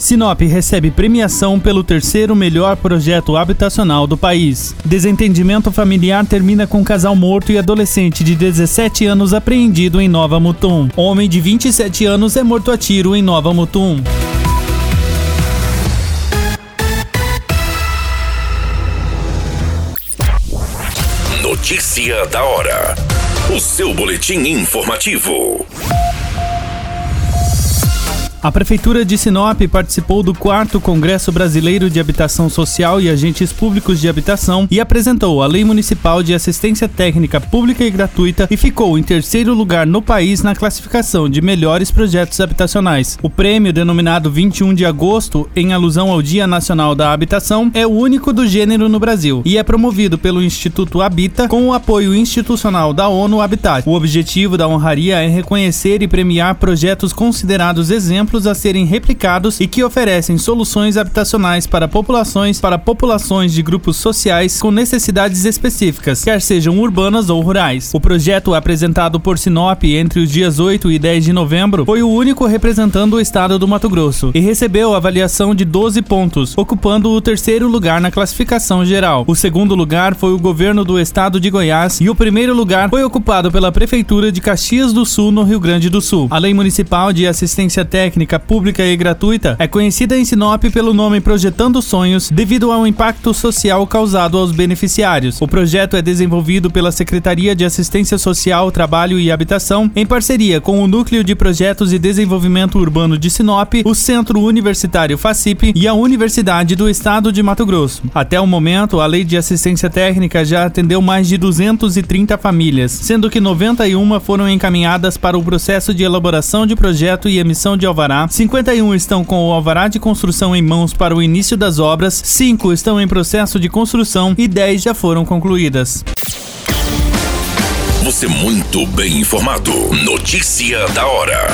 Sinop recebe premiação pelo terceiro melhor projeto habitacional do país. Desentendimento familiar termina com casal morto e adolescente de 17 anos apreendido em Nova Mutum. Homem de 27 anos é morto a tiro em Nova Mutum. Notícia da hora. O seu boletim informativo. A Prefeitura de Sinop participou do quarto Congresso Brasileiro de Habitação Social e Agentes Públicos de Habitação e apresentou a Lei Municipal de Assistência Técnica Pública e Gratuita e ficou em terceiro lugar no país na classificação de melhores projetos habitacionais. O prêmio, denominado 21 de agosto, em alusão ao Dia Nacional da Habitação, é o único do gênero no Brasil e é promovido pelo Instituto Habita com o apoio institucional da ONU Habitat. O objetivo da honraria é reconhecer e premiar projetos considerados exemplos exemplos a serem replicados e que oferecem soluções habitacionais para populações para populações de grupos sociais com necessidades específicas, quer sejam urbanas ou rurais. O projeto apresentado por Sinop entre os dias 8 e 10 de novembro foi o único representando o estado do Mato Grosso e recebeu avaliação de 12 pontos, ocupando o terceiro lugar na classificação geral. O segundo lugar foi o governo do estado de Goiás e o primeiro lugar foi ocupado pela prefeitura de Caxias do Sul, no Rio Grande do Sul. A Lei Municipal de Assistência Técnica técnica pública e gratuita é conhecida em Sinop pelo nome Projetando Sonhos devido ao impacto social causado aos beneficiários. O projeto é desenvolvido pela Secretaria de Assistência Social, Trabalho e Habitação em parceria com o Núcleo de Projetos e Desenvolvimento Urbano de Sinop, o Centro Universitário FACIP e a Universidade do Estado de Mato Grosso. Até o momento, a Lei de Assistência Técnica já atendeu mais de 230 famílias, sendo que 91 foram encaminhadas para o processo de elaboração de projeto e emissão de alvará alvará, 51 estão com o alvará de construção em mãos para o início das obras, 5 estão em processo de construção e 10 já foram concluídas. Você muito bem informado. Notícia da hora.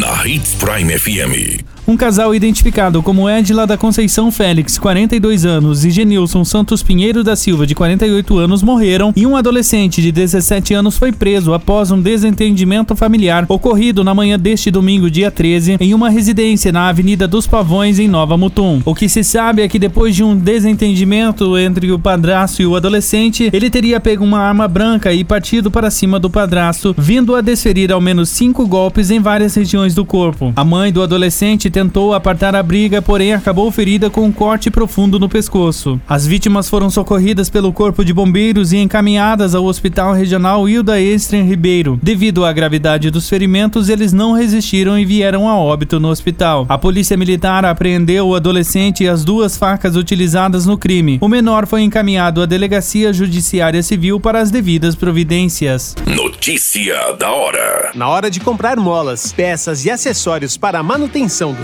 Na Hits Prime FM. Um casal identificado como Edila da Conceição Félix, 42 anos, e Genilson Santos Pinheiro da Silva, de 48 anos, morreram e um adolescente de 17 anos foi preso após um desentendimento familiar ocorrido na manhã deste domingo, dia 13, em uma residência na Avenida dos Pavões, em Nova Mutum. O que se sabe é que depois de um desentendimento entre o padrasto e o adolescente, ele teria pego uma arma branca e partido para cima do padrasto, vindo a desferir ao menos cinco golpes em várias regiões do corpo. A mãe do adolescente tentou apartar a briga, porém acabou ferida com um corte profundo no pescoço. As vítimas foram socorridas pelo Corpo de Bombeiros e encaminhadas ao Hospital Regional Hilda Estren Ribeiro. Devido à gravidade dos ferimentos, eles não resistiram e vieram a óbito no hospital. A Polícia Militar apreendeu o adolescente e as duas facas utilizadas no crime. O menor foi encaminhado à Delegacia Judiciária Civil para as devidas providências. Notícia da hora. Na hora de comprar molas, peças e acessórios para a manutenção do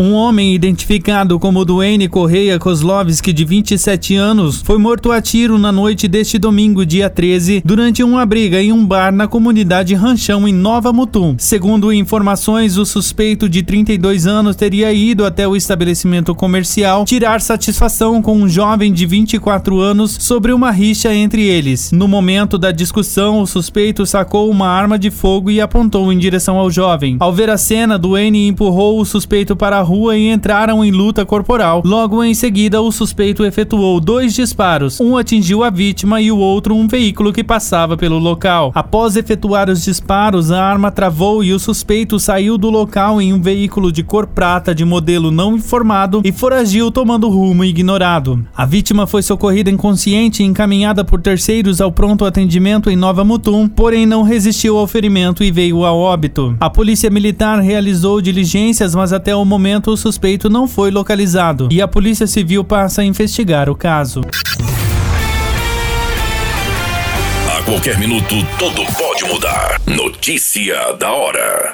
Um homem identificado como Duane Correia Kozlovski, de 27 anos, foi morto a tiro na noite deste domingo, dia 13, durante uma briga em um bar na comunidade Ranchão, em Nova Mutum. Segundo informações, o suspeito de 32 anos teria ido até o estabelecimento comercial tirar satisfação com um jovem de 24 anos sobre uma rixa entre eles. No momento da discussão, o suspeito sacou uma arma de fogo e apontou em direção ao jovem. Ao ver a cena, Duane empurrou o suspeito para a rua e entraram em luta corporal. Logo em seguida, o suspeito efetuou dois disparos. Um atingiu a vítima e o outro um veículo que passava pelo local. Após efetuar os disparos, a arma travou e o suspeito saiu do local em um veículo de cor prata de modelo não informado e foragiu tomando rumo ignorado. A vítima foi socorrida inconsciente e encaminhada por terceiros ao pronto atendimento em Nova Mutum, porém não resistiu ao ferimento e veio a óbito. A polícia militar realizou diligências, mas até o momento o suspeito não foi localizado e a polícia civil passa a investigar o caso. A qualquer minuto, tudo pode mudar. Notícia da hora.